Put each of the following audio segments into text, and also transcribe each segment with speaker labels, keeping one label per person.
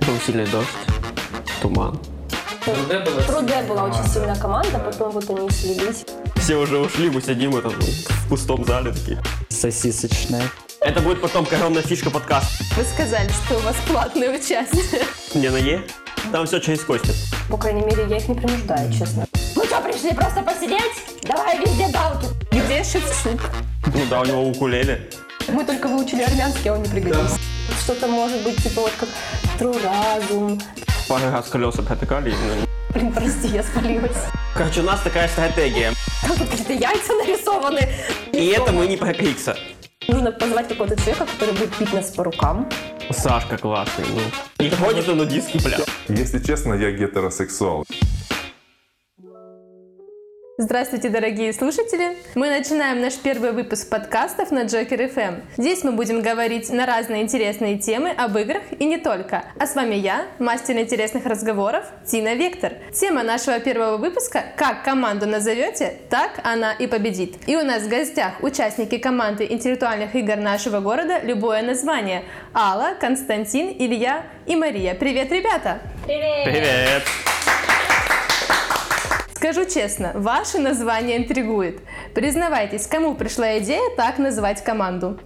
Speaker 1: Был сильный дождь, туман.
Speaker 2: В Труде была очень сильная команда, потом вот они слились.
Speaker 1: Все уже ушли, мы сидим это, в пустом зале такие.
Speaker 3: Сосисочная.
Speaker 1: Это будет потом коронная фишка подкаста.
Speaker 4: Вы сказали, что у вас платное участие.
Speaker 1: Не на Е. Там все через Костя.
Speaker 2: По крайней мере, я их не принуждаю, честно. Ну что, пришли просто посидеть? Давай везде галки.
Speaker 4: Где шип-шип?
Speaker 1: Ну да, у него укулеле.
Speaker 2: Мы только выучили армянский, а он не пригодился. Что-то может быть типа вот как Труразум.
Speaker 1: Пару раз колеса протыкали.
Speaker 2: Блин, прости, я спалилась.
Speaker 1: Короче, у нас такая стратегия.
Speaker 2: Там какие-то яйца нарисованы.
Speaker 1: И это мы не про Крикса.
Speaker 2: Нужно позвать какого-то человека, который будет бить нас по рукам.
Speaker 1: Сашка классный, ну. И ходит на нудистский пляж.
Speaker 5: Если честно, я гетеросексуал.
Speaker 4: Здравствуйте, дорогие слушатели! Мы начинаем наш первый выпуск подкастов на Джокер FM. Здесь мы будем говорить на разные интересные темы об играх и не только. А с вами я, мастер интересных разговоров Тина Вектор. Тема нашего первого выпуска «Как команду назовете, так она и победит». И у нас в гостях участники команды интеллектуальных игр нашего города «Любое название» Алла, Константин, Илья и Мария. Привет, ребята!
Speaker 1: Привет!
Speaker 4: Скажу честно, ваше название интригует. Признавайтесь, кому пришла идея так называть команду?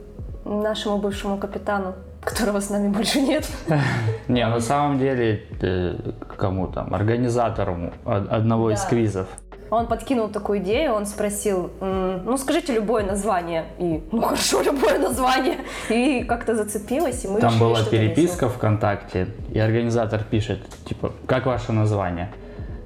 Speaker 2: Нашему бывшему капитану, которого с нами больше нет.
Speaker 3: Не, на самом деле, э, кому там, организатору од- одного из квизов.
Speaker 2: Он подкинул такую идею, он спросил, «М, ну скажите любое название. И, ну хорошо, любое название. И как-то зацепилось, и мы
Speaker 3: Там была переписка ВКонтакте, и организатор пишет, типа, как ваше название?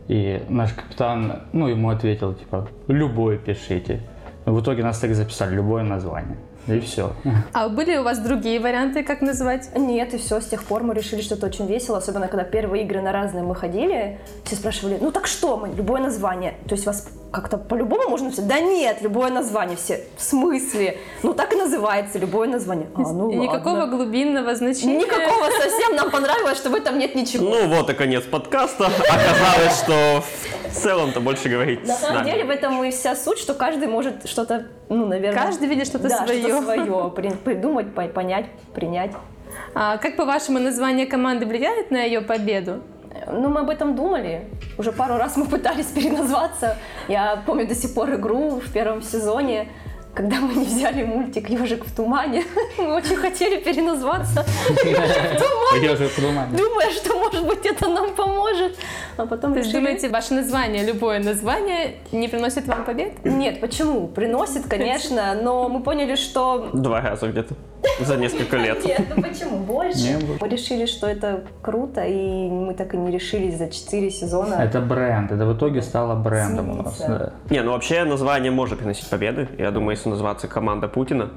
Speaker 3: И наш капитан, ну, ему ответил, типа, любое пишите. В итоге нас так записали, любое название. И все.
Speaker 4: А были у вас другие варианты, как называть?
Speaker 2: весело. Нет, и все, с тех пор мы решили, что это очень весело, особенно когда первые игры на разные мы ходили, все спрашивали, ну так что мы, любое название, то есть вас как-то по-любому можно все, да нет, любое название, все, в смысле, ну так и называется, любое название. А, ну
Speaker 4: И никакого
Speaker 2: ладно.
Speaker 4: глубинного значения.
Speaker 2: Никакого совсем, нам понравилось, что в этом нет ничего.
Speaker 1: Ну вот и конец подкаста. Оказалось, что в целом-то больше говорить
Speaker 2: На самом деле в этом и вся суть, что каждый может что-то, ну, наверное...
Speaker 4: Каждый видит что-то
Speaker 2: да,
Speaker 4: свое.
Speaker 2: свое, при- придумать, по- понять, принять.
Speaker 4: А как по-вашему название команды влияет на ее победу?
Speaker 2: Ну, мы об этом думали. Уже пару раз мы пытались переназваться. Я помню до сих пор игру в первом сезоне, когда мы не взяли мультик «Ежик в тумане». Мы очень хотели переназваться,
Speaker 3: Я уже подумал.
Speaker 2: думая, что, может быть, это нам поможет. А потом
Speaker 4: То есть думаете, ваше название, любое название не приносит вам побед?
Speaker 2: Нет, почему? Приносит, конечно, но мы поняли, что
Speaker 1: Два раза где-то за несколько лет.
Speaker 2: Нет, ну почему? Больше. Мы решили, что это круто, и мы так и не решились за 4 сезона.
Speaker 3: Это бренд, это в итоге стало брендом у нас.
Speaker 1: Не, ну вообще название может приносить победы. Я думаю, если называться команда Путина,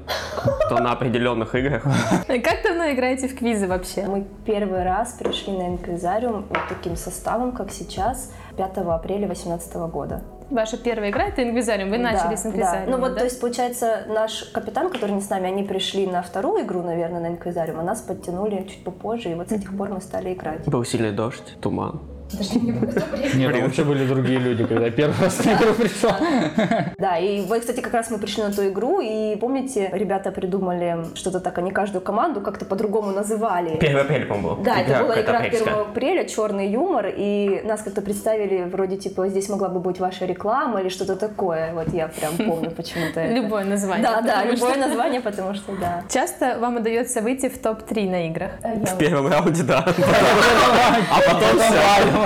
Speaker 1: то на определенных играх.
Speaker 4: Как давно играете в квизы вообще?
Speaker 2: Мы первый раз пришли на инквизариум вот таким составом, как сейчас, 5 апреля 2018 года.
Speaker 4: Ваша первая игра это Инквизариум. Вы начали
Speaker 2: Да,
Speaker 4: с
Speaker 2: да.
Speaker 4: Инквизариума,
Speaker 2: Ну вот,
Speaker 4: да?
Speaker 2: то есть, получается, наш капитан, который не с нами, они пришли на вторую игру, наверное, на инквизариум, а нас подтянули чуть попозже, и вот с этих пор мы стали играть.
Speaker 1: Был сильный дождь, туман.
Speaker 3: Нет, там вообще были другие люди, когда я первый раз на игру пришел.
Speaker 2: Да, и вот, кстати, как раз мы пришли на ту игру, и помните, ребята придумали что-то так, они каждую команду как-то по-другому называли.
Speaker 1: 1 апреля, по-моему, был.
Speaker 2: Да, это была игра
Speaker 1: апрельская.
Speaker 2: 1 апреля, черный юмор, и нас как-то представили вроде типа здесь могла бы быть ваша реклама или что-то такое. Вот я прям помню почему-то.
Speaker 4: Любое название.
Speaker 2: Да, да, любое название, потому что да.
Speaker 4: Часто вам удается выйти в топ-3 на играх.
Speaker 1: В первом раунде, да. А потом все.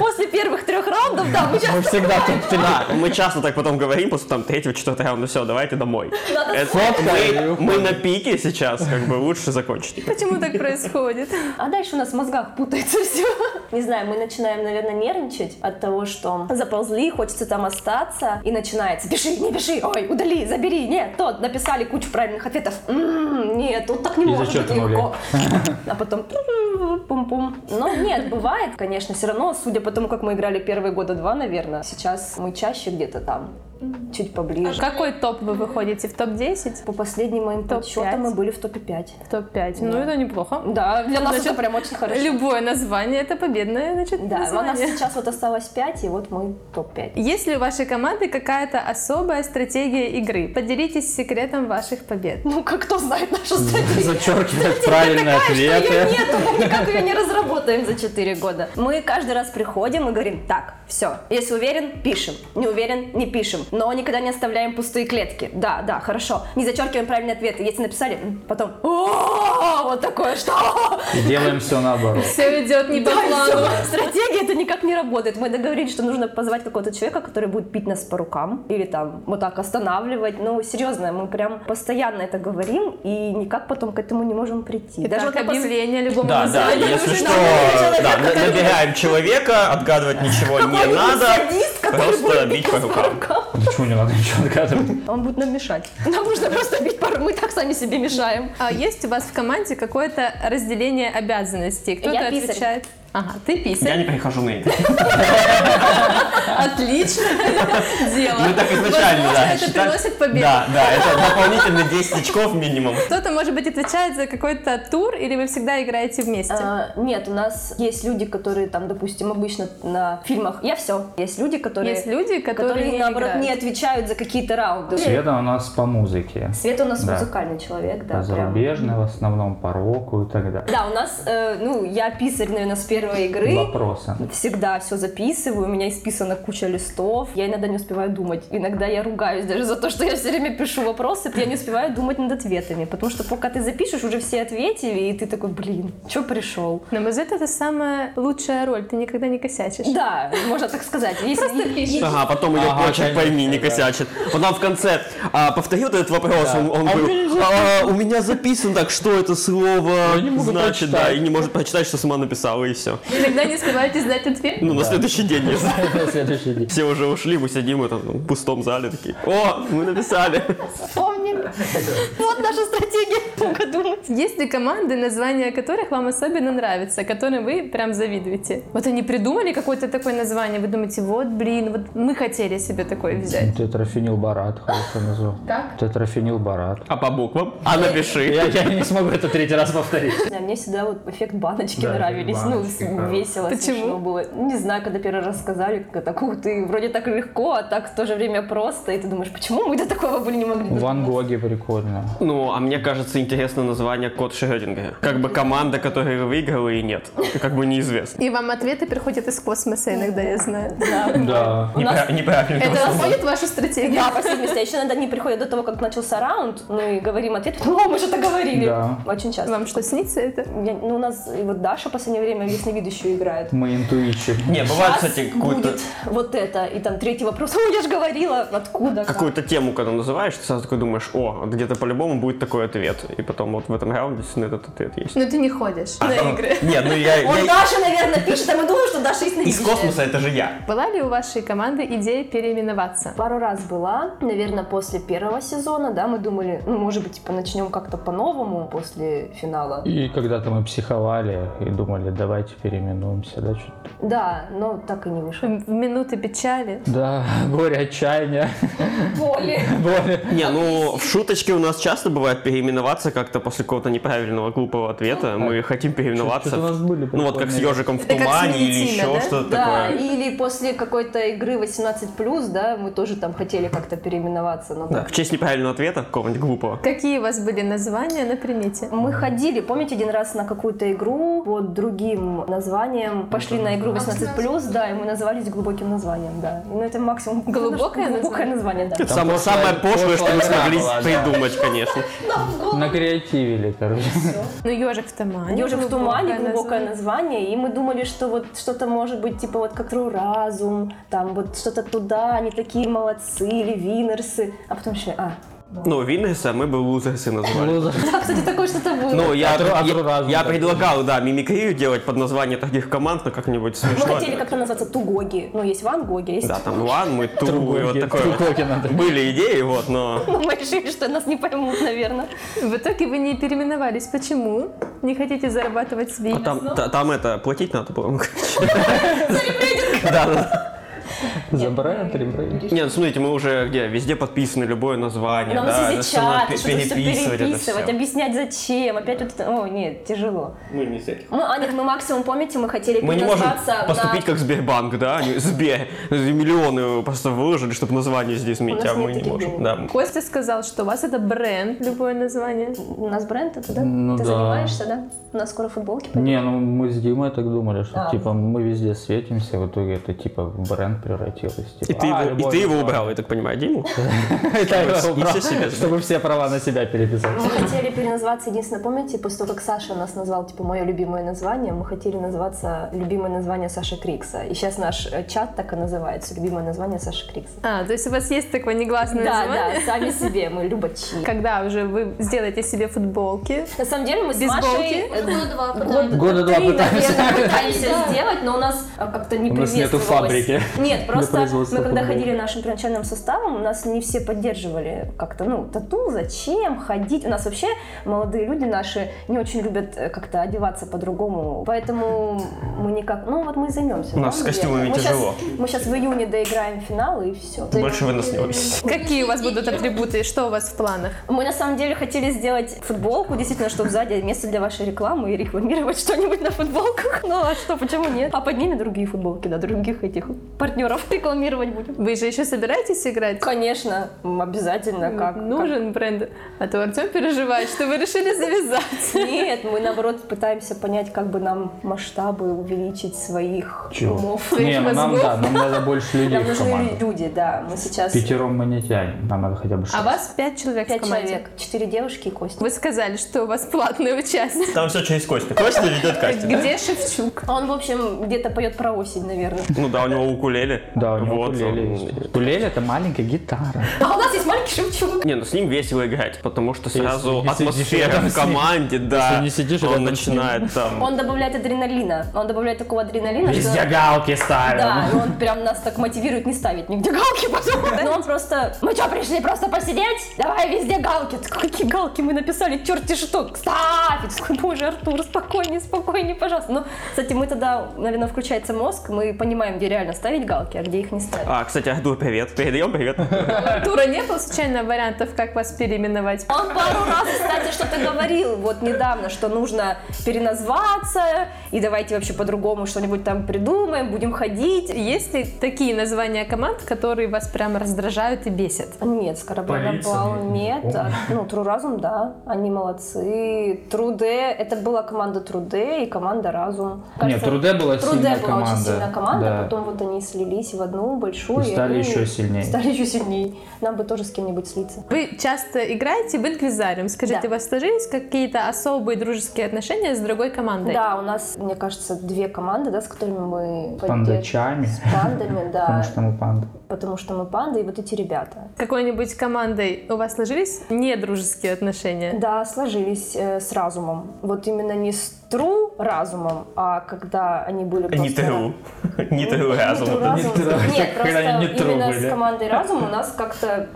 Speaker 2: После первых трех раундов, да, мы сейчас
Speaker 3: Мы всегда топ-3.
Speaker 1: Да, мы часто так потом говорим, после там третьего, четвертого раунда, все, давайте домой.
Speaker 2: Надо
Speaker 1: Это- мы, мы на пике сейчас, как бы лучше закончить.
Speaker 4: Почему так происходит?
Speaker 2: А дальше у нас в мозгах путается все. Не знаю, мы начинаем, наверное, нервничать от того, что заползли, хочется там остаться, и начинается «Пиши, не пиши, ой, удали, забери, нет, тот». Написали кучу правильных ответов «М, «Нет, вот так не
Speaker 3: И
Speaker 2: может быть
Speaker 3: зачеркнули.
Speaker 2: легко». А потом пум-пум. Но нет, бывает, конечно, все равно, судя по тому, как мы играли первые года два, наверное, сейчас мы чаще где-то там чуть поближе.
Speaker 4: Какой топ вы выходите? В топ-10?
Speaker 2: По последним моим
Speaker 4: Топ
Speaker 2: подсчетам мы были в топе 5.
Speaker 4: В топ-5. Ну, это неплохо.
Speaker 2: Да, для нас
Speaker 4: Значит,
Speaker 2: это прям очень хорошо.
Speaker 4: Любое название это победное, значит,
Speaker 2: Да, у нас
Speaker 4: название.
Speaker 2: сейчас вот осталось 5, и вот мы топ-5.
Speaker 4: Есть ли у вашей команды какая-то особая стратегия игры? Поделитесь секретом ваших побед.
Speaker 2: Ну, как кто знает нашу стратегию?
Speaker 3: Зачеркивать правильные
Speaker 2: Ее
Speaker 3: ответы.
Speaker 2: нету, мы никак ее не разработаем за 4 года. Мы каждый раз приходим и говорим, так, все, если уверен, пишем, не уверен, не пишем, но никогда не оставляем пустые клетки. Да, да, хорошо. Не зачеркиваем правильные ответы. Если написали, потом, «О, вот такое, что?
Speaker 3: И делаем все наоборот.
Speaker 4: Все идет не по плану.
Speaker 2: Стратегия это никак не работает. Мы договорились, что нужно позвать какого-то человека, который будет пить нас по рукам или там вот так останавливать. Ну, серьезно, мы прям постоянно это говорим и никак потом к этому не можем прийти.
Speaker 4: Итак,
Speaker 2: вот на пос-
Speaker 4: объявление любому
Speaker 1: Да, да, если что, да, набираем человека, отгадывать ничего не надо, просто бить по рукам.
Speaker 3: Почему не надо ничего отгадывать?
Speaker 2: Он будет нам мешать. Нам нужно просто бить пару. Мы так сами себе мешаем.
Speaker 4: А есть у вас в команде какое-то разделение обязанностей? Кто-то отвечает. Ага, ты
Speaker 1: Я
Speaker 4: писарь.
Speaker 1: не прихожу на это.
Speaker 4: Отлично дело.
Speaker 1: Мы так изначально,
Speaker 4: Возможно,
Speaker 1: да,
Speaker 4: это приносит победу.
Speaker 1: Да, да, это дополнительно 10 очков минимум.
Speaker 4: Кто-то, может быть, отвечает за какой-то тур, или вы всегда играете вместе?
Speaker 2: А, нет, у нас есть люди, которые там, допустим, обычно на фильмах. Я все. Есть люди, которые,
Speaker 4: Есть люди, которые,
Speaker 2: которые
Speaker 4: не
Speaker 2: наоборот
Speaker 4: играют.
Speaker 2: не отвечают за какие-то раунды.
Speaker 3: Света у нас по музыке.
Speaker 2: Света у нас
Speaker 3: Да.
Speaker 2: музыкальный человек, да.
Speaker 3: По
Speaker 2: прям.
Speaker 3: в основном, по року и так далее.
Speaker 2: Да, у нас, э, ну, я писарь, наверное, с первой игры.
Speaker 3: Вопросы.
Speaker 2: Всегда все записываю, у меня исписана куча листов. Я иногда не успеваю думать. Иногда я ругаюсь даже за то, что я все время пишу вопросы, я не успеваю думать над ответами. Потому что пока ты запишешь, уже все ответили, и ты такой, блин, что пришел?
Speaker 4: На мой взгляд, это самая лучшая роль. Ты никогда не косячишь.
Speaker 2: Да, можно так сказать. Если,
Speaker 4: Просто пишешь.
Speaker 1: Ага, потом ее
Speaker 3: конечно,
Speaker 1: пойми, не косячит. Вот нам в конце а, повторил этот вопрос, он, он говорил, «А, у меня записано так, что это слово значит, да, и не может прочитать, что сама написала, и все.
Speaker 4: Иногда не успеваете сдать ответ.
Speaker 1: Ну, на следующий день, если
Speaker 3: На следующий день.
Speaker 1: все уже ушли, мы сидим в этом в пустом зале такие, о, мы написали.
Speaker 2: вспомнили. Вот наша стратегия. Ну-ка думать.
Speaker 4: Есть ли команды, названия которых вам особенно нравятся, которым вы прям завидуете? Вот они придумали какое-то такое название, вы думаете, вот, блин, вот мы хотели себе такое взять.
Speaker 3: Тетрафенилбарат, хорошо назвал.
Speaker 4: Как?
Speaker 3: Тетрафенилбарат.
Speaker 1: А по буквам? А напиши.
Speaker 3: Я, я не смогу это третий раз повторить.
Speaker 2: Да, мне всегда вот эффект баночки
Speaker 3: Да,
Speaker 2: нравились. ну,
Speaker 3: баночки,
Speaker 2: с-
Speaker 3: хорошо.
Speaker 2: Весело,
Speaker 4: Почему?
Speaker 2: смешно было. Не знаю, когда первый раз сказали, как это, ух ты, вроде так легко, а так в то же время просто. И ты думаешь, почему мы до такого были не могли
Speaker 3: Ван? Гоги прикольно.
Speaker 1: Ну, а мне кажется, интересно название Кот Шрёдингера. Как бы команда, которая выиграла и нет. Как бы неизвестно.
Speaker 4: И вам ответы приходят из космоса иногда, я знаю.
Speaker 2: Да.
Speaker 1: Неправильно.
Speaker 4: Это входит в вашу стратегию?
Speaker 2: Да, последний а еще иногда не приходят до того, как начался раунд, мы говорим ответ, о, мы же это говорили. Очень часто.
Speaker 4: Вам что, снится это?
Speaker 2: Ну, у нас и вот Даша в последнее время ясновидящую играет.
Speaker 3: Мы интуичим.
Speaker 1: Не, бывает,
Speaker 2: Щас
Speaker 1: кстати, какую-то
Speaker 2: вот это, и там третий вопрос, о, я же говорила, откуда, как?
Speaker 1: какую-то тему, когда называешь, ты сразу такой думаешь, о, где-то по-любому будет такой ответ. И потом вот в этом раунде действительно этот ответ есть.
Speaker 4: Но ты не ходишь на игры.
Speaker 1: Нет, ну я...
Speaker 2: Он
Speaker 1: я-
Speaker 2: Даша, наверное, пишет, а мы думаем, что Даша
Speaker 1: Из
Speaker 2: ясновидящая.
Speaker 1: космоса это же я.
Speaker 4: Была ли у вашей команды идея переименоваться?
Speaker 2: Пару раз была, наверное, после первого сезона, да, мы думали, ну, может быть, типа, начнем как-то по-новому после финала.
Speaker 3: И когда-то мы психовали и думали, давайте переименуемся, да, что-то.
Speaker 2: Да, но так и не вышло.
Speaker 4: В минуты печали.
Speaker 3: Да, горе, отчаяние,
Speaker 2: Боли.
Speaker 3: боли.
Speaker 1: Не, ну в шуточке у нас часто бывает переименоваться как-то после какого-то неправильного глупого ответа. Мы хотим переименоваться.
Speaker 3: Что-то у нас были
Speaker 1: Ну вот как с ежиком в тумане или еще
Speaker 4: да?
Speaker 1: что-то
Speaker 2: Да,
Speaker 1: такое.
Speaker 2: или после какой-то игры 18+, да, мы тоже там хотели как-то переименоваться, но
Speaker 1: Да,
Speaker 2: так
Speaker 1: в честь неправильного ответа, какого-нибудь глупого.
Speaker 4: Какие у вас были названия на примете?
Speaker 2: Мы ходили, помните, один раз на какую-то игру под другим названием, пошли на игру 18+, да, и мы назывались глубоким названием, да. Ну, это максимум...
Speaker 4: Глубокое
Speaker 2: Глубокое название, да.
Speaker 1: Это самое, самое пошлое, что мы смогли
Speaker 3: была, да.
Speaker 1: придумать, конечно.
Speaker 3: Накреативили, короче.
Speaker 4: Ну, ежик в тумане.
Speaker 2: Ежик в тумане, глубокое
Speaker 4: название.
Speaker 2: и мы думали, что вот что-то может быть типа вот как Разум, там вот что-то туда, они такие молодцы, или Винерсы, а потом еще, а,
Speaker 1: Ну, Виннеса мы бы лузерсы назвали.
Speaker 3: Лузер.
Speaker 2: да, кстати, такое что-то было.
Speaker 1: Ну, я,
Speaker 3: Атру-
Speaker 1: я,
Speaker 3: Атруразум,
Speaker 1: я
Speaker 3: да.
Speaker 1: предлагал, да, мимикрию делать под название таких команд, но как-нибудь
Speaker 2: мы
Speaker 1: смешно.
Speaker 2: хотели как-то назваться Тугоги, ну, есть Ван Гоги, есть...
Speaker 1: Да, там Ван, мы Ту, и вот такое. вот.
Speaker 3: другоги надо.
Speaker 1: Были идеи, вот, но...
Speaker 2: Ну, мы решили, что нас не поймут, наверное.
Speaker 4: В итоге вы не переименовались. Почему? Не хотите зарабатывать себе
Speaker 1: А там, та- там это, платить надо было. Да, да.
Speaker 3: За бренд, ребренд.
Speaker 1: Не, ну смотрите, мы уже где? Везде подписаны, любое название,
Speaker 2: Нам
Speaker 1: да, надо
Speaker 2: чаты, что-то все
Speaker 1: переписывать все.
Speaker 2: объяснять зачем, опять вот это, о, нет, тяжело.
Speaker 1: Мы не с этих.
Speaker 2: Мы, а нет, мы максимум, помните, мы хотели
Speaker 1: Мы не можем поступить
Speaker 2: на...
Speaker 1: как Сбербанк, да? Они Сбер, миллионы просто выложили, чтобы название здесь
Speaker 2: нас
Speaker 1: а мы
Speaker 2: нет
Speaker 1: не можем. Да.
Speaker 4: Костя сказал, что у вас это бренд, любое название.
Speaker 2: У нас бренд это, да?
Speaker 3: Ну
Speaker 2: Ты
Speaker 3: да.
Speaker 2: занимаешься, да? У нас скоро футболки пойдут.
Speaker 3: Не, ну мы с Димой так думали, что
Speaker 2: А.
Speaker 3: типа мы везде светимся, в итоге это типа бренд превратилось.
Speaker 1: И
Speaker 3: Типа,
Speaker 1: ты,
Speaker 3: а,
Speaker 1: его, и ты его убрал, я так понимаю, Диму?
Speaker 3: Чтобы все права на себя переписать.
Speaker 2: Мы хотели переназваться, единственное, помните, после того, как Саша нас назвал, типа, мое любимое название, мы хотели назваться любимое название Саши Крикса. И сейчас наш э, чат так и называется, любимое название Саши Крикса.
Speaker 4: А, то есть у вас есть такое негласное
Speaker 2: Да,
Speaker 4: название?
Speaker 2: да, сами себе, мы любачи.
Speaker 4: Когда уже вы сделаете себе футболки?
Speaker 2: На самом деле мы с? Машей э,
Speaker 6: Года два
Speaker 2: год-
Speaker 3: Года два
Speaker 2: три,
Speaker 3: пытаемся.
Speaker 2: сделать, но у нас а, как-то не
Speaker 3: У нас нету
Speaker 2: приветствовалось.
Speaker 3: фабрики
Speaker 2: Нет,
Speaker 3: для
Speaker 2: просто мы когда ходили нашим первоначальным составом, у нас не все поддерживали как-то, ну, тату, зачем ходить? У нас вообще молодые люди наши не очень любят э, как-то одеваться по-другому, поэтому мы никак, ну вот мы и займемся.
Speaker 1: У нас с костюмами.
Speaker 2: Мы
Speaker 1: тяжело.
Speaker 2: мы сейчас в июне доиграем финал и все.
Speaker 1: Больше вы нас не увидите.
Speaker 4: Какие у вас будут атрибуты? Что у вас в планах?
Speaker 2: Мы на самом деле хотели сделать футболку, действительно, чтобы сзади место для вашей рекламы и рекламировать что-нибудь на футболках. Ну а что, почему нет? А под ними другие футболки, да, других этих партнеров рекламировать будем.
Speaker 4: Вы же еще собираетесь играть?
Speaker 2: Конечно, обязательно, как.
Speaker 4: Нужен бренд. А то Артем переживает, что вы решили завязать.
Speaker 2: как- Нет, мы наоборот пытаемся понять, как бы нам масштабы увеличить своих
Speaker 3: Чего?
Speaker 2: умов.
Speaker 3: Не, ну нам да, нам надо больше людей
Speaker 2: Нам нужны люди, да. Мы сейчас
Speaker 3: Пятером мы не тянем, нам надо хотя бы шесть.
Speaker 4: А вас пять человек
Speaker 2: пять
Speaker 4: в команде.
Speaker 2: человек, четыре девушки и Костя.
Speaker 4: Вы сказали, что у вас платный участник.
Speaker 1: Там все через Костю. Костя ведет кастинг.
Speaker 4: Где Шевчук?
Speaker 2: Он, в общем, где-то поет про осень, наверное.
Speaker 1: Ну да, у него укулеле.
Speaker 3: Да, у него
Speaker 1: Вот,
Speaker 3: укулеле
Speaker 1: он-
Speaker 3: есть. Укулеле это маленькая гитара.
Speaker 2: А у нас есть маленький Шевчук.
Speaker 1: Не, ну с ним весело играть, потому что сразу
Speaker 3: сидишь
Speaker 1: атмосфера в команде, да.
Speaker 3: Если не сидишь
Speaker 1: он начинает там.
Speaker 2: Он добавляет адреналина. Он добавляет такого адреналина,
Speaker 3: Везде
Speaker 2: что...
Speaker 3: галки ставим.
Speaker 2: Да, и он прям нас так мотивирует не ставить нигде галки потом. Но он просто... Мы что, пришли просто посидеть? Давай везде галки. Какие галки? Мы написали черти что. Такой, Боже, Артур, спокойнее, спокойнее, пожалуйста. Ну, кстати, мы тогда, наверное, включается мозг, мы понимаем, где реально ставить галки, а где их не ставить.
Speaker 1: А, кстати, Артур, привет. Передаем привет.
Speaker 4: Тура не было случайно вариантов, как вас переименовать?
Speaker 2: Он пару раз, кстати, что-то говорил вот недавно, что нужно переназваться, и давайте вообще по-другому что-нибудь там придумаем, будем ходить.
Speaker 4: Есть ли такие названия команд, которые вас прям раздражают и бесят?
Speaker 2: Нет, Скоробогатый
Speaker 3: Полиция,
Speaker 2: нет.
Speaker 3: не
Speaker 2: А, ну, Тру Разум, да, они молодцы. Труде, это была команда Труде и команда Разум.
Speaker 3: Нет, Труде была
Speaker 2: Труде
Speaker 3: сильная
Speaker 2: была
Speaker 3: команда.
Speaker 2: очень сильная команда,
Speaker 3: да.
Speaker 2: потом вот они слились в одну большую.
Speaker 3: И стали
Speaker 2: они
Speaker 3: еще сильнее.
Speaker 2: Стали еще сильнее. Нам бы тоже с кем-нибудь слиться.
Speaker 4: Вы часто играете в инквизариум. Скажите,
Speaker 2: Да.
Speaker 4: у вас сложились какие-то особые дружеские отношения с другой командой?
Speaker 2: Да, у нас, мне кажется, две команды, да, с которыми мы
Speaker 3: пандачами.
Speaker 2: С пандами, да.
Speaker 3: Потому что мы панда.
Speaker 2: Потому что мы панды, и вот эти ребята.
Speaker 4: Какой-нибудь командой у вас сложились недружеские отношения?
Speaker 2: Да, сложились э, с разумом. Вот именно не с тру разумом, а когда они были просто...
Speaker 1: Не тру. Не тру разум.
Speaker 2: Тру разум.
Speaker 3: Не тру.
Speaker 2: Нет,
Speaker 3: Когда
Speaker 2: просто именно с командой разум у нас как-то...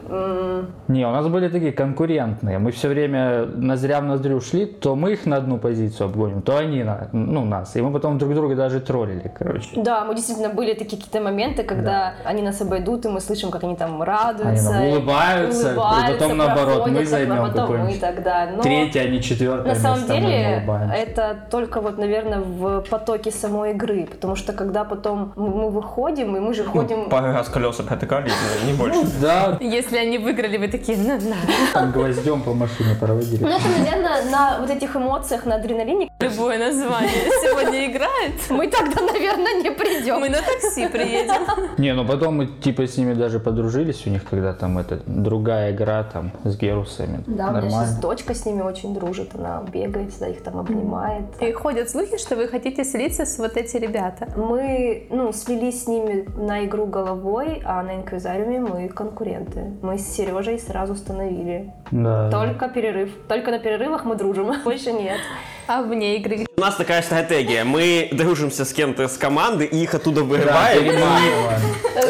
Speaker 3: Не, у нас были такие конкурентные. Мы все время ноздря в ноздрю шли, то мы их на одну позицию обгоним, то они на, ну, нас. И мы потом друг друга даже троллили, короче.
Speaker 2: Да, мы действительно были такие какие-то моменты, когда они нас обойдут, и мы слышим, как они там радуются.
Speaker 3: Они нам улыбаются, и потом наоборот, мы займем
Speaker 2: а потом мы
Speaker 3: какое-нибудь
Speaker 2: тогда. Но
Speaker 3: Третье, а не четвертое
Speaker 2: На самом деле, это только вот, наверное, в потоке самой игры, потому что когда потом мы выходим, и мы же ходим...
Speaker 1: Пару раз колеса протыкали, не больше.
Speaker 3: Да,
Speaker 4: Если они выиграли, вы такие, ну, на,
Speaker 3: там гвоздем по машине проводили.
Speaker 2: Ну, это, наверное, на вот этих эмоциях, на адреналине
Speaker 4: любое название сегодня играет.
Speaker 2: мы тогда, наверное, не придем.
Speaker 4: Мы на такси приедем.
Speaker 3: Не, ну потом мы типа с ними даже подружились, у них когда там это другая игра там с герусами.
Speaker 2: Да, у меня сейчас
Speaker 3: Нормально.
Speaker 2: дочка с ними очень дружит, она бегает, всегда их там обнимает.
Speaker 4: И ходят слухи, что вы хотите слиться с вот эти ребята.
Speaker 2: Мы, ну, слились с ними на игру головой, а на инквизариуме мы конкуренты. Мы с Сережей сразу установили.
Speaker 3: Да.
Speaker 2: Только перерыв. Только на перерывах мы дружим, больше нет.
Speaker 4: А вне игры
Speaker 1: У нас такая стратегия. Мы дружимся с кем-то с команды и их оттуда
Speaker 3: Да,
Speaker 1: вырываем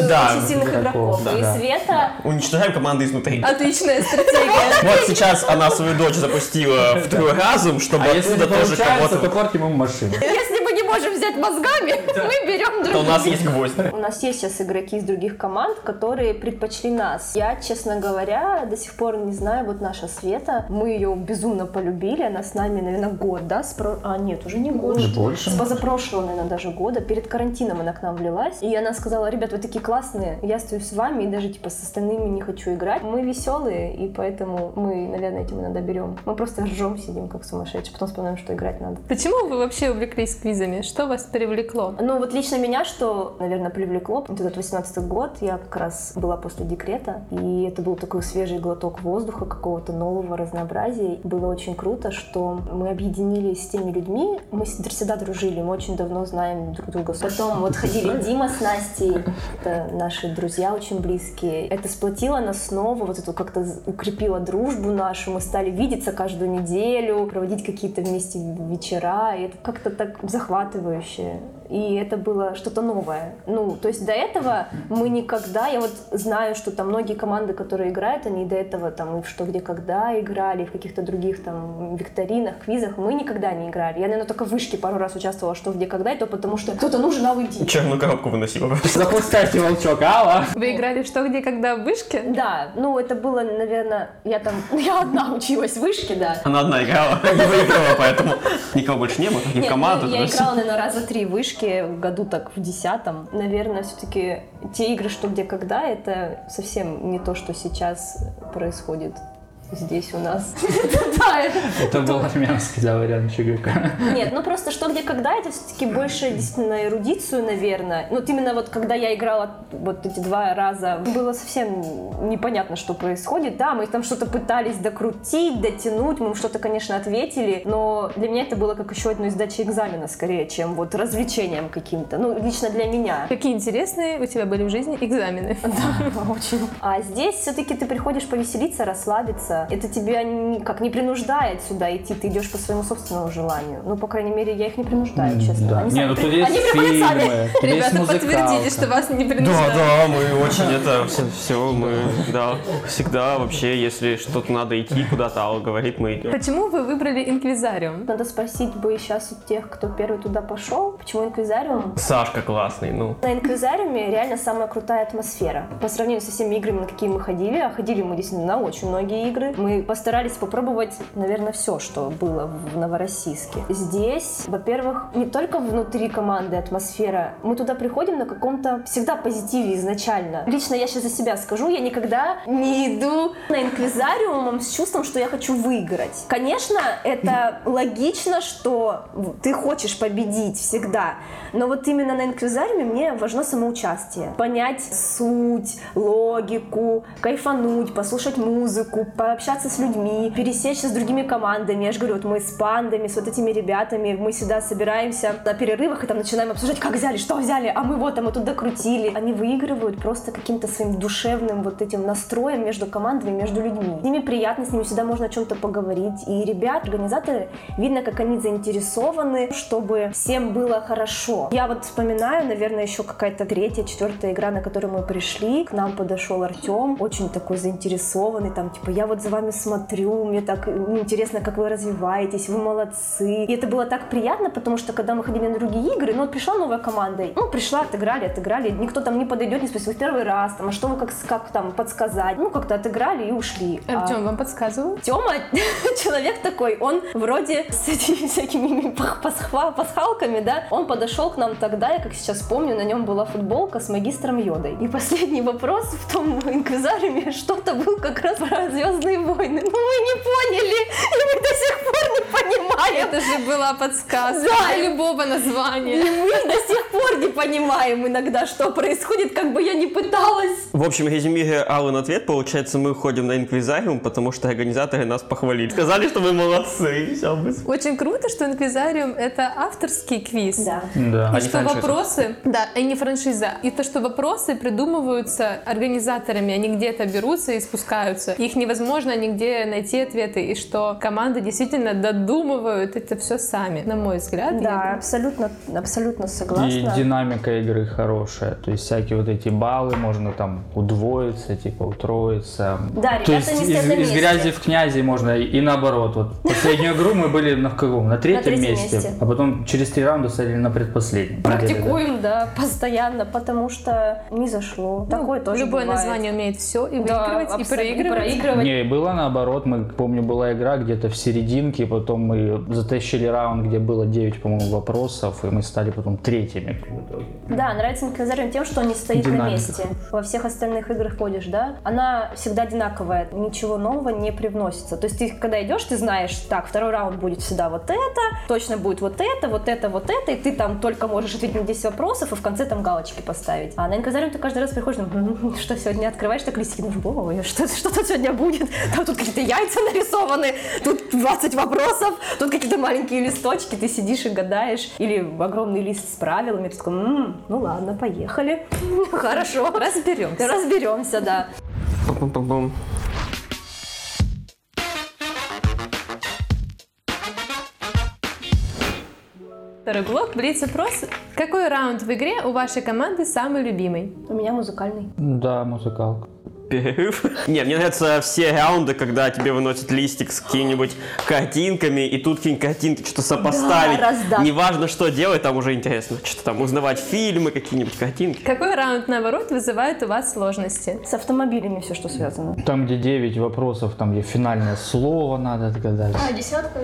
Speaker 1: Да,
Speaker 2: Очень сильных
Speaker 3: игроков, да.
Speaker 2: И
Speaker 3: Да.
Speaker 2: Света
Speaker 1: уничтожаем команды изнутри.
Speaker 4: Отличная стратегия.
Speaker 1: Вот сейчас она свою дочь запустила в тру разум, чтобы
Speaker 3: А если не
Speaker 1: оттуда тоже
Speaker 3: получается, то
Speaker 1: кого-то...
Speaker 3: портим им машину.
Speaker 2: Если можем взять мозгами, мы берем
Speaker 1: То у
Speaker 2: других.
Speaker 1: нас есть гвоздь.
Speaker 2: У нас есть сейчас игроки из других команд, которые предпочли нас. Я, честно говоря, до сих пор не знаю, вот наша Света, мы ее безумно полюбили, она с нами, наверное, год, да? С про- А, нет, уже не год.
Speaker 3: Уже больше.
Speaker 2: С позапрошлого, наверное, даже года. Перед карантином она к нам влилась. И она сказала, ребят, вы такие классные, я остаюсь с вами и даже, типа, с остальными не хочу играть. Мы веселые, и поэтому мы, наверное, этим иногда берем. Мы просто ржем, сидим как сумасшедшие, потом вспоминаем, что играть надо.
Speaker 4: Почему вы вообще увлеклись квизами? Что вас привлекло?
Speaker 2: Ну вот лично меня, что, наверное, привлекло, вот этот 18 год, я как раз была после декрета, и это был такой свежий глоток воздуха, какого-то нового разнообразия. Было очень круто, что мы объединились с теми людьми, мы всегда дружили, мы очень давно знаем друг друга. Потом вот ходили Дима с Настей, это наши друзья очень близкие. Это сплотило нас снова, вот это как-то укрепило дружбу нашу, мы стали видеться каждую неделю, проводить какие-то вместе вечера, и это как-то так захватывающе. И это было что-то новое. Ну, то есть до этого мы никогда, я вот знаю, что там многие команды, которые играют, они до этого там и в что, где, когда играли, в каких-то других там викторинах, квизах, мы никогда не играли. Я, наверное, только в вышке пару раз участвовала, что, где, когда, и то потому что кто-то нужен, а уйди.
Speaker 1: Черную коробку выносила.
Speaker 3: Запускайте волчок, алла.
Speaker 4: Вы играли в что, где, когда в вышке?
Speaker 2: Да, ну это было, наверное, я там, я одна училась в вышке, да.
Speaker 1: Она одна играла, не выиграла, поэтому никого больше не было, никаких
Speaker 2: Нет,
Speaker 1: команд.
Speaker 2: ну, я играла, наверное, раза три в вышке, в году так в десятом. Наверное, все-таки те игры, что где когда, это совсем не то, что сейчас происходит здесь у нас. Да, это-
Speaker 3: был армянский, да, вариант ЧГК.
Speaker 2: Нет, ну просто что, где, когда, это все-таки больше действительно эрудицию, наверное. Ну, Вот именно вот когда я играла вот эти два раза, было совсем непонятно, что происходит. Да, мы там что-то пытались докрутить, дотянуть, мы им что-то, конечно, ответили, но для меня это было как еще одно из экзамена, скорее, чем вот развлечением каким-то. Ну, лично для меня.
Speaker 4: Какие интересные у тебя были в жизни экзамены?
Speaker 2: Да, очень. А здесь все-таки ты приходишь повеселиться, расслабиться. Это тебя никак не принуждает сюда идти, ты идешь по своему собственному желанию. Ну, по крайней мере, я их не принуждаю, честно.
Speaker 3: Да.
Speaker 2: Они
Speaker 3: Не,
Speaker 2: сами
Speaker 3: ну
Speaker 2: при-
Speaker 3: есть
Speaker 2: они сами.
Speaker 3: тут есть
Speaker 4: Ребята, подтвердите,
Speaker 3: музыкалка.
Speaker 4: что вас не
Speaker 1: Да,
Speaker 4: принуждают.
Speaker 1: да, мы очень это все, мы, да, всегда вообще, если что-то надо идти куда-то, Алла говорит, мы идем.
Speaker 4: Почему вы выбрали инквизариум?
Speaker 2: Надо спросить бы сейчас у тех, кто первый туда пошел, почему инквизариум?
Speaker 1: Сашка классный, ну.
Speaker 2: На инквизариуме реально самая крутая атмосфера. По сравнению со всеми играми, на какие мы ходили, а ходили мы действительно на очень многие игры, мы постарались попробовать, наверное, все, что было в Новороссийске. Здесь, во-первых, не только внутри команды атмосфера, мы туда приходим на каком-то всегда позитиве изначально. Лично я сейчас за себя скажу, я никогда не иду на инквизариум с чувством, что я хочу выиграть. Конечно, это логично, что ты хочешь победить всегда, но вот именно на инквизариуме мне важно самоучастие. Понять суть, логику, кайфануть, послушать музыку, пообщаться с людьми, пересечься с другими командами. Я же говорю, вот мы с пандами, с вот этими ребятами, мы всегда собираемся на перерывах и там начинаем обсуждать, как взяли, что взяли, а мы вот, а мы тут докрутили. Они выигрывают просто каким-то своим душевным вот этим настроем между командами, между людьми. С ними приятно, с ними всегда можно о чем-то поговорить. И ребят, организаторы, видно, как они заинтересованы, чтобы всем было хорошо. Я вот вспоминаю, наверное, еще какая-то третья, четвертая игра, на которую мы пришли. К нам подошел Артем, очень такой заинтересованный, там, типа, я вот за вами смотрю, мне так ну, интересно, как вы развиваетесь, вы молодцы. И это было так приятно, потому что, когда мы ходили на другие игры, ну, вот пришла новая команда, ну, пришла, отыграли, отыграли, никто там не подойдет, не спросит, «Вы в первый раз, там, а что вы как, как там подсказать? Ну, как-то отыграли и ушли. А-
Speaker 4: Артем, вам подсказывал?
Speaker 2: Тёма человек такой, он вроде с этими всякими пасхва- пасхалками, да, он подошел к нам тогда, я как сейчас помню, на нем была футболка с магистром Йодой. И последний вопрос в том инквизариуме что-то был как раз про Звездные войны. Ну мы не поняли, и мы до сих пор не понимаем.
Speaker 4: Это же была подсказка
Speaker 2: Да.
Speaker 4: любого
Speaker 2: И
Speaker 4: названия.
Speaker 2: мы до сих пор не понимаем иногда, что происходит, как бы я ни пыталась.
Speaker 1: В общем, резюмируя Аллен ответ, получается, мы ходим на инквизариум, потому что организаторы нас похвалили. Сказали, что мы молодцы. и
Speaker 4: Очень круто, что инквизариум это авторский квиз.
Speaker 2: Да.
Speaker 3: Да.
Speaker 4: И
Speaker 1: А
Speaker 4: что вопросы, да, и не франшиза. И то, что вопросы придумываются организаторами, они где-то берутся и спускаются. Их невозможно невозможно нигде найти ответы, и что команды действительно додумывают это все сами, на мой взгляд.
Speaker 2: Да,
Speaker 4: я-
Speaker 2: абсолютно, абсолютно
Speaker 3: И
Speaker 2: согласна.
Speaker 3: динамика игры хорошая. То есть всякие вот эти баллы можно там удвоиться, типа утроиться.
Speaker 2: Да,
Speaker 3: То
Speaker 2: ребята
Speaker 3: есть
Speaker 2: не
Speaker 3: из,
Speaker 2: на
Speaker 3: из грязи в князи можно и, и наоборот. Вот последнюю игру мы были на каком? На третьем
Speaker 2: третьем
Speaker 3: месте,
Speaker 2: месте.
Speaker 3: а потом через три раунда стали на предпоследнем.
Speaker 2: Практикуем, да, постоянно, потому что не зашло. Такое тоже
Speaker 4: Ну, Любое название умеет все, и выигрывать, и
Speaker 2: и
Speaker 4: проигрывать.
Speaker 3: Не, было наоборот, мы, помню, была игра где-то в серединке, потом мы затащили раунд, где было 9, по-моему, вопросов, и мы стали потом третьими в итоге.
Speaker 2: Да, нравится Инквизариум тем, что он не стоит на
Speaker 3: Динамика.
Speaker 2: месте. Во всех остальных играх ходишь, да? Она всегда одинаковая, ничего нового не привносится. То есть ты, когда идешь, ты знаешь, так, второй раунд будет всегда вот это, точно будет вот это, вот это, вот это, и ты там только можешь ответить на 10 вопросов и в конце там галочки поставить. А на Инквизариум ты каждый раз приходишь, ну, «М, что сегодня открываешь, так листики, ну, что, что тут сегодня будет? Там тут какие-то яйца нарисованы, тут 20 вопросов, тут какие-то маленькие листочки, ты сидишь и гадаешь. Или огромный лист с правилами, ты такой, «М, ну ладно, поехали. Хорошо.
Speaker 4: Разберемся.
Speaker 2: Разберемся, да.
Speaker 1: Пум-пум-пум.
Speaker 4: Второй блок, блиц-опрос. Какой раунд в игре у вашей команды самый любимый?
Speaker 2: У меня музыкальный.
Speaker 3: Да, музыкалка.
Speaker 1: Перерыв. Не, мне нравятся все раунды, когда тебе выносят листик с какими-нибудь картинками, и тут какие-нибудь картинки что-то сопоставить.
Speaker 2: раздать.
Speaker 1: Неважно, что делать, там уже интересно. Что-то там узнавать фильмы, какие-нибудь картинки.
Speaker 4: Какой раунд, наоборот, вызывает у вас сложности?
Speaker 2: С автомобилями все, что связано.
Speaker 3: Там, где 9 вопросов, там, где финальное слово надо отгадать.
Speaker 2: А, десятка?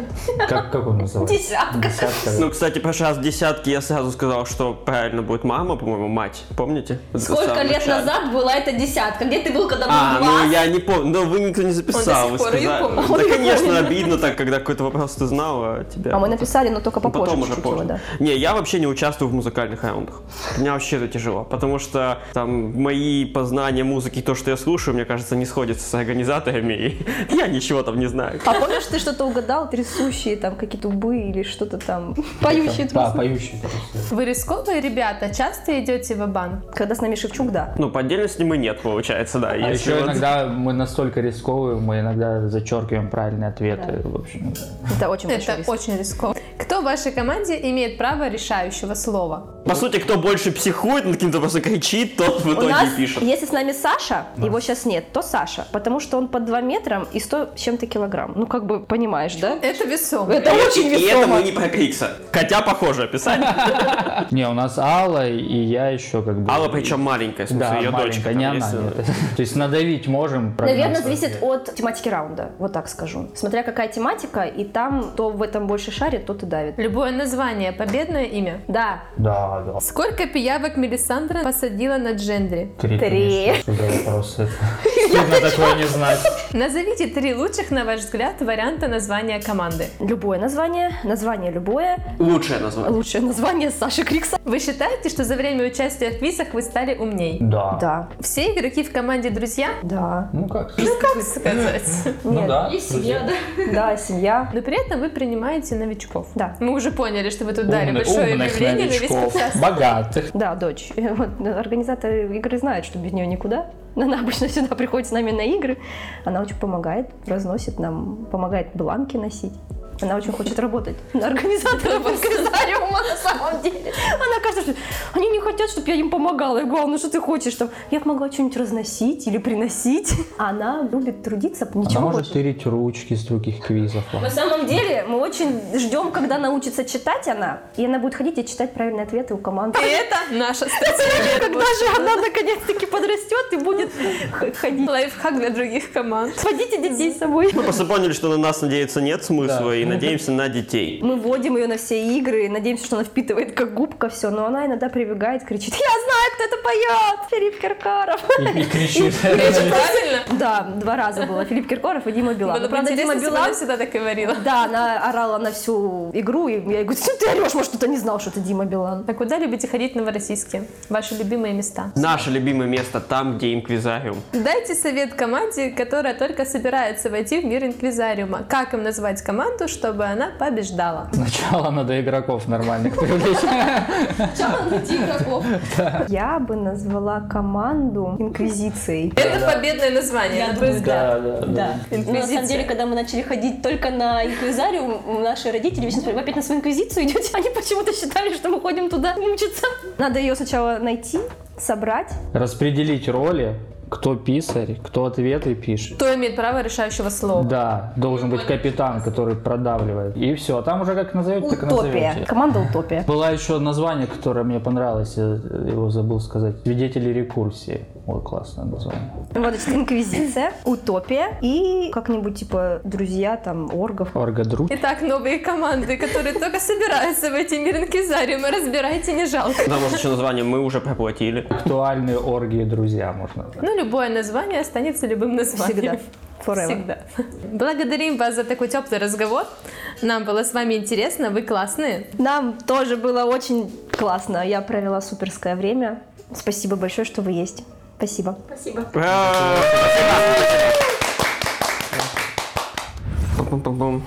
Speaker 3: Как, как он называется?
Speaker 2: Десятка.
Speaker 3: Десятка. да.
Speaker 1: Ну, кстати, раз в десятке я сразу сказал, что правильно будет мама, по-моему, мать. Помните?
Speaker 2: Сколько лет
Speaker 1: начале.
Speaker 2: назад была эта десятка? Где ты был, когда был
Speaker 1: А,
Speaker 2: два?
Speaker 1: ну я не помню, но вы никто не записал,
Speaker 4: Он
Speaker 1: вы
Speaker 4: до сих пор
Speaker 1: сказали.
Speaker 4: помнит.
Speaker 2: Он
Speaker 1: Да, конечно, обидно так, когда какой-то вопрос ты знал, а тебя...
Speaker 2: А мы написали, но только
Speaker 1: Ну,
Speaker 2: попозже.
Speaker 1: потом уже позже.
Speaker 2: его, да.
Speaker 1: Не, я вообще не участвую в музыкальных раундах. Мне вообще это тяжело, потому что там мои познания музыки, то, что я слушаю, мне кажется, не сходится с организаторами, и я ничего там не знаю.
Speaker 2: А помнишь, ты что-то угадал? Трясущие там какие-то убы или что-то там. Поющие
Speaker 3: Да,
Speaker 2: трусы.
Speaker 3: поющий. трусы.
Speaker 4: Вы рисковые ребята, часто идете в банк
Speaker 2: Когда с нами Шевчук, да.
Speaker 1: Ну, по отдельности мы нет, получается, да.
Speaker 3: А
Speaker 1: если
Speaker 3: еще
Speaker 1: вот-
Speaker 3: иногда мы настолько рисковые, мы иногда зачеркиваем правильные ответы. В общем,
Speaker 2: Это очень
Speaker 4: Это
Speaker 2: риск.
Speaker 4: очень рискованно. Кто в вашей команде имеет право решающего слова?
Speaker 1: По сути, кто больше психует, над кем-то просто кричит, тот в
Speaker 2: У
Speaker 1: итоге
Speaker 2: нас,
Speaker 1: и пишет.
Speaker 2: если с нами Саша, его сейчас нет, то Саша, потому что он под 2 метра и 100 с чем-то килограмм. Ну, как бы, понимаешь, да?
Speaker 4: Это весомо.
Speaker 2: Это очень
Speaker 1: И это
Speaker 2: весомо.
Speaker 1: мы не про Крикса. Хотя похоже описание.
Speaker 3: не, у нас Алла и я еще как бы.
Speaker 1: Алла причем маленькая, в смысле,
Speaker 3: Да,
Speaker 1: ее дочка.
Speaker 3: маленькая, не она. То есть надавить можем.
Speaker 2: Наверное, зависит от тематики раунда, вот так скажу. Смотря какая тематика, и там кто в этом больше шарит, тот и давит.
Speaker 4: Любое название, победное имя.
Speaker 2: Да,
Speaker 3: Да, да.
Speaker 4: Сколько пиявок Мелисандра посадила на джендре?
Speaker 3: Три.
Speaker 2: Три.
Speaker 3: Стыдно такое не знать.
Speaker 4: Назовите три лучших, на ваш взгляд, варианта названия команды.
Speaker 2: любое название, название любое,
Speaker 1: Лучшее название.
Speaker 2: лучшее название Саши Крикса.
Speaker 4: Вы считаете, что за время участия в квизах вы стали умней?
Speaker 3: Да.
Speaker 2: Да,
Speaker 4: Все игроки в команде друзья?
Speaker 2: да.
Speaker 3: Ну как?
Speaker 4: Как сказать?
Speaker 3: Ну
Speaker 2: Нет.
Speaker 3: да.
Speaker 2: И семья, да. Да, семья.
Speaker 4: Но при этом вы принимаете новичков.
Speaker 2: Да.
Speaker 4: Мы уже поняли, что вы тут дали большое объявление на весь.
Speaker 3: Богатых.
Speaker 2: Да, дочь. Вот, организаторы игры знают, что без нее никуда. Она обычно сюда приходит с нами на игры. Она очень помогает, разносит нам, помогает бланки носить. Она очень хочет работать на организаторов инквизариума на самом деле. Она кажется, что они не хотят, чтобы я им помогала. Я говорю, «А, ну что ты хочешь? Там, я могла что-нибудь разносить или приносить. Она любит трудиться,
Speaker 3: Она
Speaker 2: ничего
Speaker 3: может
Speaker 2: больше.
Speaker 3: тырить ручки с других квизов.
Speaker 2: На самом деле, мы очень ждем, когда научится читать она, и она будет ходить и читать правильные ответы у команды.
Speaker 4: И это наша стратегия.
Speaker 2: Когда же она наконец-таки подрастет и будет ходить.
Speaker 4: Лайфхак для других команд.
Speaker 2: Водите детей с собой.
Speaker 1: Мы просто поняли, что на нас надеяться нет смысла, и надеемся на детей.
Speaker 2: Мы вводим ее на все игры, надеемся, что она впитывает как губка все, но она иногда прибегает, кричит, я знаю, кто это поет! Филипп Киркоров.
Speaker 3: И, и кричит.
Speaker 4: Правильно?
Speaker 2: Да, два раза было. Филипп Киркоров и Дима Билан.
Speaker 4: Было
Speaker 2: Ну,
Speaker 4: бы
Speaker 2: Правда, Дима Билан
Speaker 4: всегда так говорила.
Speaker 2: Да, она орала на всю игру, и я ей говорю, что ты орешь, может, кто-то не знал, что это Дима Билан.
Speaker 4: А куда любите ходить в Новороссийске? Ваши любимые места?
Speaker 1: Наше любимое место там, где инквизариум.
Speaker 4: Дайте совет команде, которая только собирается войти в мир инквизариума. Как им назвать команду, чтобы она побеждала?
Speaker 3: Сначала надо игроков нормальных привлечь.
Speaker 2: Сначала найти игроков. Я бы назвала команду Инквизицией.
Speaker 4: Это победное название.
Speaker 2: Я думаю.
Speaker 3: Да, да.
Speaker 2: Ну, на самом деле, когда мы начали ходить только на инквизариум, наши родители вечно спрашивали, вы опять на свою инквизицию идете? Они почему-то считали, что мы ходим туда мучиться. Надо ее сначала найти, собрать.
Speaker 3: Распределить роли, кто писарь, кто ответы пишет.
Speaker 4: Кто имеет право решающего слова?
Speaker 3: Да, должен быть капитан, который продавливает. И все, а там уже как назовете, так и
Speaker 2: Утопия.
Speaker 3: назовете.
Speaker 2: Команда Утопия.
Speaker 3: Было еще название, которое мне понравилось, я его забыл сказать. Свидетели рекурсии. Вот классное название.
Speaker 2: Вот, значит, Инквизиция, Утопия и как-нибудь типа друзья там оргов.
Speaker 3: Оргадрук.
Speaker 4: Итак, новые команды, которые только собираются в эти мир инквизариумы, разбирайте, не жалко.
Speaker 1: Да, может еще название мы уже проплатили.
Speaker 3: Актуальные оргии друзья, можно.
Speaker 4: Ну, любое название останется любым названием.
Speaker 2: Всегда. Forever.
Speaker 4: Всегда. Благодарим вас за такой теплый разговор. Нам было с вами интересно, вы классные.
Speaker 2: Нам тоже было очень классно. Я провела суперское время. Спасибо большое, что вы есть. Спасибо.
Speaker 1: Пум-пум-пум-пум.